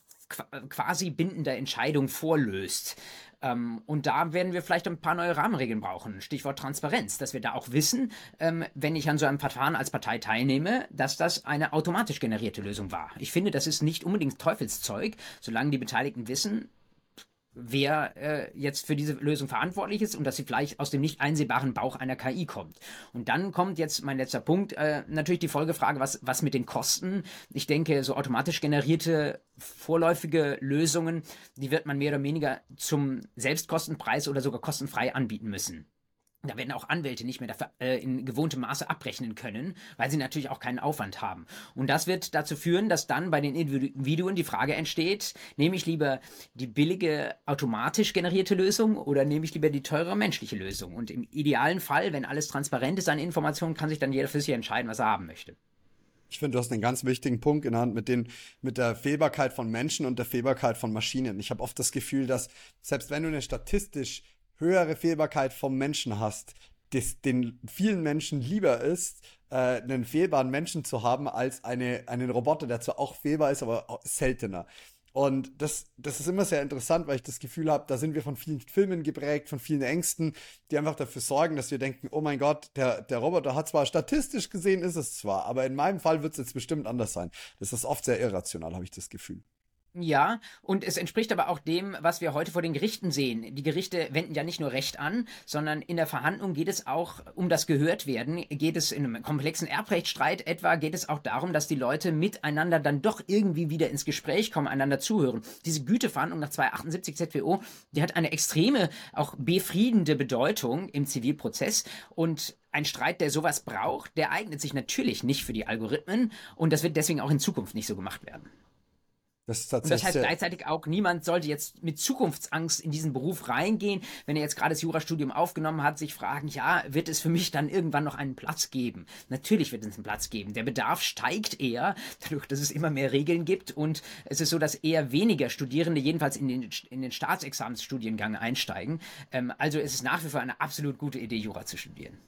quasi bindender Entscheidung vorlöst. Ähm, und da werden wir vielleicht ein paar neue Rahmenregeln brauchen. Stichwort Transparenz, dass wir da auch wissen, ähm, wenn ich an so einem Verfahren als Partei teilnehme, dass das eine automatisch generierte Lösung war. Ich finde, das ist nicht unbedingt Teufelszeug, solange die Beteiligten wissen, wer äh, jetzt für diese Lösung verantwortlich ist und dass sie vielleicht aus dem nicht einsehbaren Bauch einer KI kommt. Und dann kommt jetzt mein letzter Punkt, äh, natürlich die Folgefrage, was, was mit den Kosten? Ich denke, so automatisch generierte vorläufige Lösungen, die wird man mehr oder weniger zum Selbstkostenpreis oder sogar kostenfrei anbieten müssen. Da werden auch Anwälte nicht mehr dafür, äh, in gewohntem Maße abrechnen können, weil sie natürlich auch keinen Aufwand haben. Und das wird dazu führen, dass dann bei den Individuen die Frage entsteht, nehme ich lieber die billige automatisch generierte Lösung oder nehme ich lieber die teure menschliche Lösung? Und im idealen Fall, wenn alles transparent ist an Informationen, kann sich dann jeder für sich entscheiden, was er haben möchte. Ich finde, du hast einen ganz wichtigen Punkt genannt mit, den, mit der Fehlbarkeit von Menschen und der Fehlbarkeit von Maschinen. Ich habe oft das Gefühl, dass selbst wenn du eine statistisch höhere Fehlbarkeit vom Menschen hast, das den vielen Menschen lieber ist, äh, einen fehlbaren Menschen zu haben, als eine, einen Roboter, der zwar auch fehlbar ist, aber seltener. Und das, das ist immer sehr interessant, weil ich das Gefühl habe, da sind wir von vielen Filmen geprägt, von vielen Ängsten, die einfach dafür sorgen, dass wir denken, oh mein Gott, der, der Roboter hat zwar statistisch gesehen, ist es zwar, aber in meinem Fall wird es jetzt bestimmt anders sein. Das ist oft sehr irrational, habe ich das Gefühl. Ja, und es entspricht aber auch dem, was wir heute vor den Gerichten sehen. Die Gerichte wenden ja nicht nur Recht an, sondern in der Verhandlung geht es auch um das Gehörtwerden. Geht es in einem komplexen Erbrechtsstreit etwa, geht es auch darum, dass die Leute miteinander dann doch irgendwie wieder ins Gespräch kommen, einander zuhören. Diese Güteverhandlung nach 278 ZWO, die hat eine extreme, auch befriedende Bedeutung im Zivilprozess und ein Streit, der sowas braucht, der eignet sich natürlich nicht für die Algorithmen und das wird deswegen auch in Zukunft nicht so gemacht werden. Das, ist tatsächlich und das heißt gleichzeitig auch, niemand sollte jetzt mit Zukunftsangst in diesen Beruf reingehen, wenn er jetzt gerade das Jurastudium aufgenommen hat, sich fragen, ja, wird es für mich dann irgendwann noch einen Platz geben? Natürlich wird es einen Platz geben. Der Bedarf steigt eher, dadurch, dass es immer mehr Regeln gibt und es ist so, dass eher weniger Studierende jedenfalls in den, in den Staatsexamensstudiengang einsteigen. Ähm, also es ist nach wie vor eine absolut gute Idee, Jura zu studieren.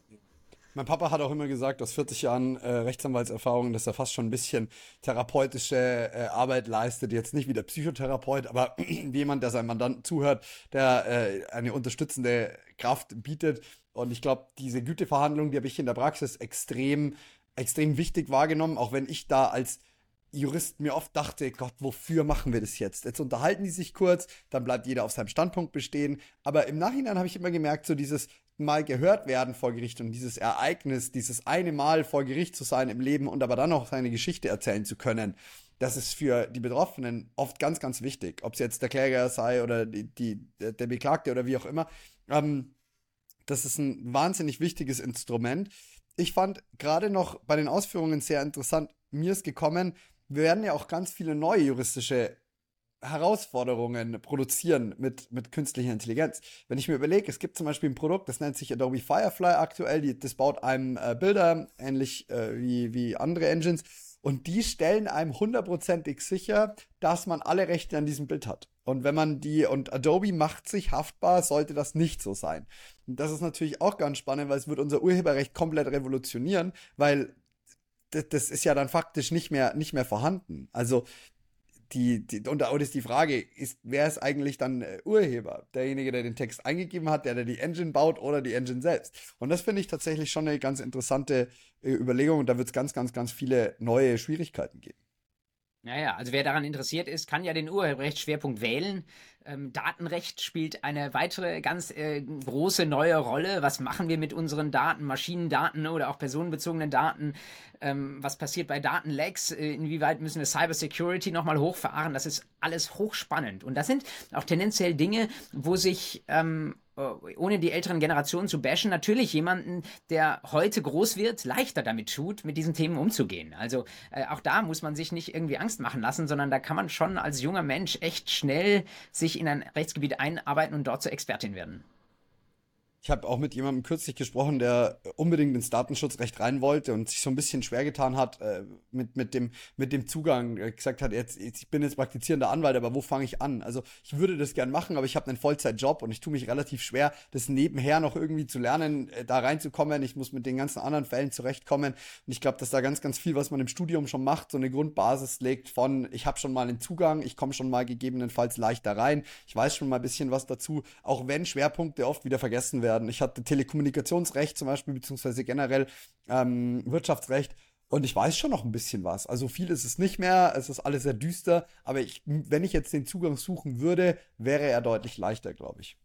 Mein Papa hat auch immer gesagt, aus 40 Jahren äh, Rechtsanwaltserfahrung, dass er fast schon ein bisschen therapeutische äh, Arbeit leistet. Jetzt nicht wie der Psychotherapeut, aber jemand, der seinem Mandanten zuhört, der äh, eine unterstützende Kraft bietet. Und ich glaube, diese Güteverhandlung, die habe ich in der Praxis extrem, extrem wichtig wahrgenommen, auch wenn ich da als Jurist mir oft dachte, Gott, wofür machen wir das jetzt? Jetzt unterhalten die sich kurz, dann bleibt jeder auf seinem Standpunkt bestehen. Aber im Nachhinein habe ich immer gemerkt, so dieses Mal gehört werden vor Gericht und dieses Ereignis, dieses eine Mal vor Gericht zu sein im Leben und aber dann auch seine Geschichte erzählen zu können, das ist für die Betroffenen oft ganz, ganz wichtig. Ob es jetzt der Kläger sei oder die, die, der Beklagte oder wie auch immer. Ähm, das ist ein wahnsinnig wichtiges Instrument. Ich fand gerade noch bei den Ausführungen sehr interessant, mir ist gekommen, wir werden ja auch ganz viele neue juristische Herausforderungen produzieren mit, mit künstlicher Intelligenz. Wenn ich mir überlege, es gibt zum Beispiel ein Produkt, das nennt sich Adobe Firefly aktuell, die, das baut einem äh, Bilder, ähnlich äh, wie, wie andere Engines, und die stellen einem hundertprozentig sicher, dass man alle Rechte an diesem Bild hat. Und wenn man die, und Adobe macht sich haftbar, sollte das nicht so sein. Und das ist natürlich auch ganz spannend, weil es wird unser Urheberrecht komplett revolutionieren, weil das, ist ja dann faktisch nicht mehr, nicht mehr vorhanden. Also die, die, und da ist die Frage, ist, wer ist eigentlich dann äh, Urheber? Derjenige, der den Text eingegeben hat, der, der die Engine baut oder die Engine selbst? Und das finde ich tatsächlich schon eine ganz interessante äh, Überlegung und da wird es ganz, ganz, ganz viele neue Schwierigkeiten geben. Naja, also wer daran interessiert ist, kann ja den Urheberrechtsschwerpunkt wählen. Ähm, Datenrecht spielt eine weitere ganz äh, große neue Rolle. Was machen wir mit unseren Daten, Maschinendaten oder auch personenbezogenen Daten? Ähm, was passiert bei Datenlecks? Äh, inwieweit müssen wir Cybersecurity nochmal hochfahren? Das ist alles hochspannend. Und das sind auch tendenziell Dinge, wo sich ähm, äh, ohne die älteren Generationen zu bashen, natürlich jemanden, der heute groß wird, leichter damit tut, mit diesen Themen umzugehen. Also äh, auch da muss man sich nicht irgendwie Angst machen lassen, sondern da kann man schon als junger Mensch echt schnell sich in ein Rechtsgebiet einarbeiten und dort zur Expertin werden. Ich habe auch mit jemandem kürzlich gesprochen, der unbedingt ins Datenschutzrecht rein wollte und sich so ein bisschen schwer getan hat äh, mit, mit, dem, mit dem Zugang. Er gesagt hat, jetzt, ich bin jetzt praktizierender Anwalt, aber wo fange ich an? Also ich würde das gern machen, aber ich habe einen Vollzeitjob und ich tue mich relativ schwer, das nebenher noch irgendwie zu lernen, äh, da reinzukommen. Ich muss mit den ganzen anderen Fällen zurechtkommen. Und ich glaube, dass da ganz, ganz viel, was man im Studium schon macht, so eine Grundbasis legt von, ich habe schon mal einen Zugang, ich komme schon mal gegebenenfalls leichter rein, ich weiß schon mal ein bisschen was dazu, auch wenn Schwerpunkte oft wieder vergessen werden werden. Ich hatte Telekommunikationsrecht zum Beispiel, beziehungsweise generell ähm, Wirtschaftsrecht. Und ich weiß schon noch ein bisschen was. Also viel ist es nicht mehr. Es ist alles sehr düster. Aber ich, wenn ich jetzt den Zugang suchen würde, wäre er deutlich leichter, glaube ich.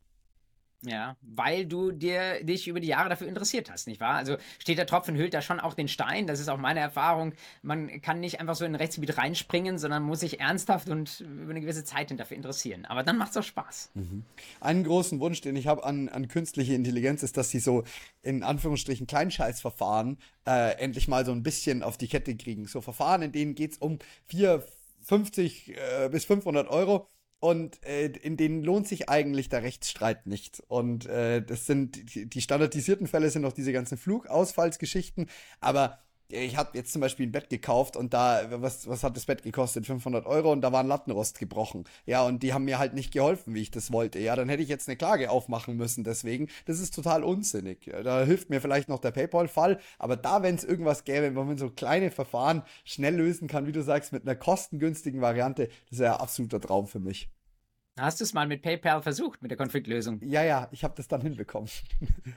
Ja, weil du dir dich über die Jahre dafür interessiert hast, nicht wahr? Also steht der Tropfen hüllt da schon auch den Stein. Das ist auch meine Erfahrung. Man kann nicht einfach so in ein Rechtsgebiet reinspringen, sondern muss sich ernsthaft und über eine gewisse Zeit dafür interessieren. Aber dann macht es auch Spaß. Mhm. Einen großen Wunsch, den ich habe an, an künstliche Intelligenz, ist, dass sie so in Anführungsstrichen Kleinscheißverfahren äh, endlich mal so ein bisschen auf die Kette kriegen. So Verfahren, in denen geht es um 4, 50 äh, bis 500 Euro und äh, in denen lohnt sich eigentlich der Rechtsstreit nicht. Und äh, das sind die, standardisierten Fälle sind noch diese ganzen Flugausfallsgeschichten, aber ich habe jetzt zum Beispiel ein Bett gekauft und da, was, was hat das Bett gekostet? 500 Euro und da war ein Lattenrost gebrochen. Ja, und die haben mir halt nicht geholfen, wie ich das wollte. Ja, dann hätte ich jetzt eine Klage aufmachen müssen deswegen. Das ist total unsinnig. Da hilft mir vielleicht noch der PayPal-Fall, aber da, wenn es irgendwas gäbe, wo man so kleine Verfahren schnell lösen kann, wie du sagst, mit einer kostengünstigen Variante, das wäre ein absoluter Traum für mich. Hast du es mal mit PayPal versucht, mit der Konfliktlösung? Ja, ja, ich habe das dann hinbekommen.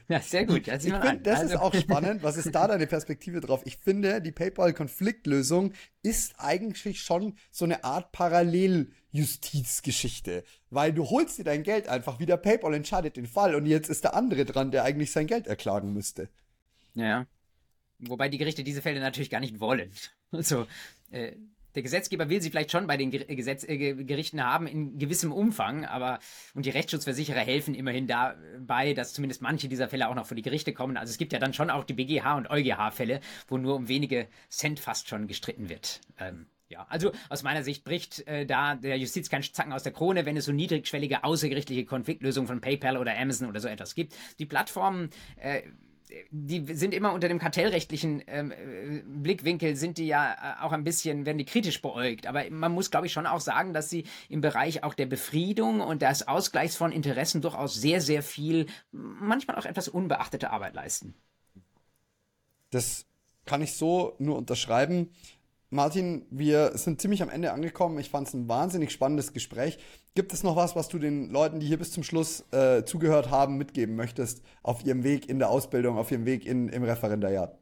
Ja, sehr gut. ich find, das also. ist auch spannend. Was ist da deine Perspektive drauf? Ich finde, die PayPal-Konfliktlösung ist eigentlich schon so eine Art Paralleljustizgeschichte, weil du holst dir dein Geld einfach wieder, PayPal entscheidet den Fall und jetzt ist der andere dran, der eigentlich sein Geld erklagen müsste. Ja. Wobei die Gerichte diese Fälle natürlich gar nicht wollen. Also, äh, der Gesetzgeber will sie vielleicht schon bei den Gesetz, äh, Gerichten haben in gewissem Umfang, aber und die Rechtsschutzversicherer helfen immerhin dabei, dass zumindest manche dieser Fälle auch noch vor die Gerichte kommen. Also es gibt ja dann schon auch die BGH und EuGH-Fälle, wo nur um wenige Cent fast schon gestritten wird. Ähm, ja, also aus meiner Sicht bricht äh, da der Justiz kein Zacken aus der Krone, wenn es so niedrigschwellige außergerichtliche Konfliktlösungen von PayPal oder Amazon oder so etwas gibt. Die Plattformen äh, die sind immer unter dem kartellrechtlichen ähm, äh, Blickwinkel, sind die ja äh, auch ein bisschen, werden die kritisch beäugt. Aber man muss, glaube ich, schon auch sagen, dass sie im Bereich auch der Befriedung und des Ausgleichs von Interessen durchaus sehr, sehr viel, manchmal auch etwas unbeachtete Arbeit leisten. Das kann ich so nur unterschreiben. Martin, wir sind ziemlich am Ende angekommen. Ich fand es ein wahnsinnig spannendes Gespräch. Gibt es noch was, was du den Leuten, die hier bis zum Schluss äh, zugehört haben, mitgeben möchtest auf ihrem Weg in der Ausbildung, auf ihrem Weg in, im Referendariat?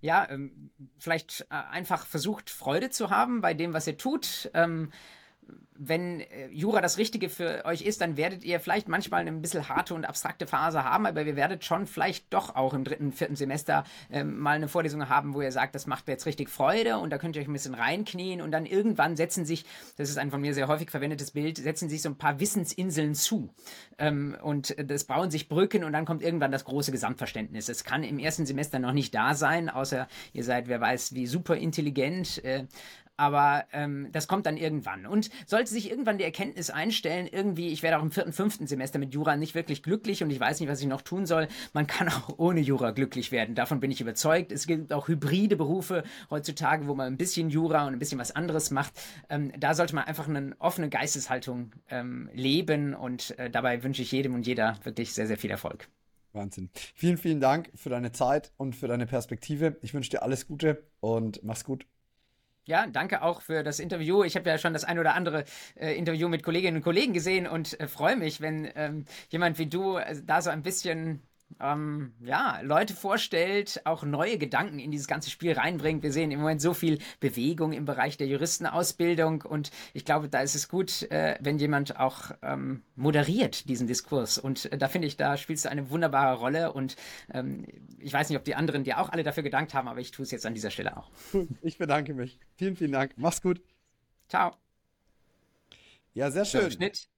Ja, ähm, vielleicht äh, einfach versucht, Freude zu haben bei dem, was ihr tut. Ähm, wenn äh, Jura das Richtige für euch ist, dann werdet ihr vielleicht manchmal eine ein bisschen harte und abstrakte Phase haben, aber ihr werdet schon vielleicht doch auch im dritten, vierten Semester ähm, mal eine Vorlesung haben, wo ihr sagt, das macht mir jetzt richtig Freude und da könnt ihr euch ein bisschen reinknien und dann irgendwann setzen sich, das ist ein von mir sehr häufig verwendetes Bild, setzen sich so ein paar Wissensinseln zu ähm, und das bauen sich Brücken und dann kommt irgendwann das große Gesamtverständnis. Es kann im ersten Semester noch nicht da sein, außer ihr seid, wer weiß, wie super intelligent, äh, aber ähm, das kommt dann irgendwann. Und sollte sich irgendwann die Erkenntnis einstellen, irgendwie, ich werde auch im vierten, fünften Semester mit Jura nicht wirklich glücklich und ich weiß nicht, was ich noch tun soll, man kann auch ohne Jura glücklich werden. Davon bin ich überzeugt. Es gibt auch hybride Berufe heutzutage, wo man ein bisschen Jura und ein bisschen was anderes macht. Ähm, da sollte man einfach eine offene Geisteshaltung ähm, leben und äh, dabei wünsche ich jedem und jeder wirklich sehr, sehr viel Erfolg. Wahnsinn. Vielen, vielen Dank für deine Zeit und für deine Perspektive. Ich wünsche dir alles Gute und mach's gut. Ja, danke auch für das Interview. Ich habe ja schon das ein oder andere äh, Interview mit Kolleginnen und Kollegen gesehen und äh, freue mich, wenn ähm, jemand wie du äh, da so ein bisschen ähm, ja, Leute vorstellt, auch neue Gedanken in dieses ganze Spiel reinbringt. Wir sehen im Moment so viel Bewegung im Bereich der Juristenausbildung und ich glaube, da ist es gut, äh, wenn jemand auch ähm, moderiert diesen Diskurs. Und äh, da finde ich, da spielst du eine wunderbare Rolle und ähm, ich weiß nicht, ob die anderen dir auch alle dafür gedankt haben, aber ich tue es jetzt an dieser Stelle auch. Ich bedanke mich. Vielen, vielen Dank. Mach's gut. Ciao. Ja, sehr schön. Schnitt.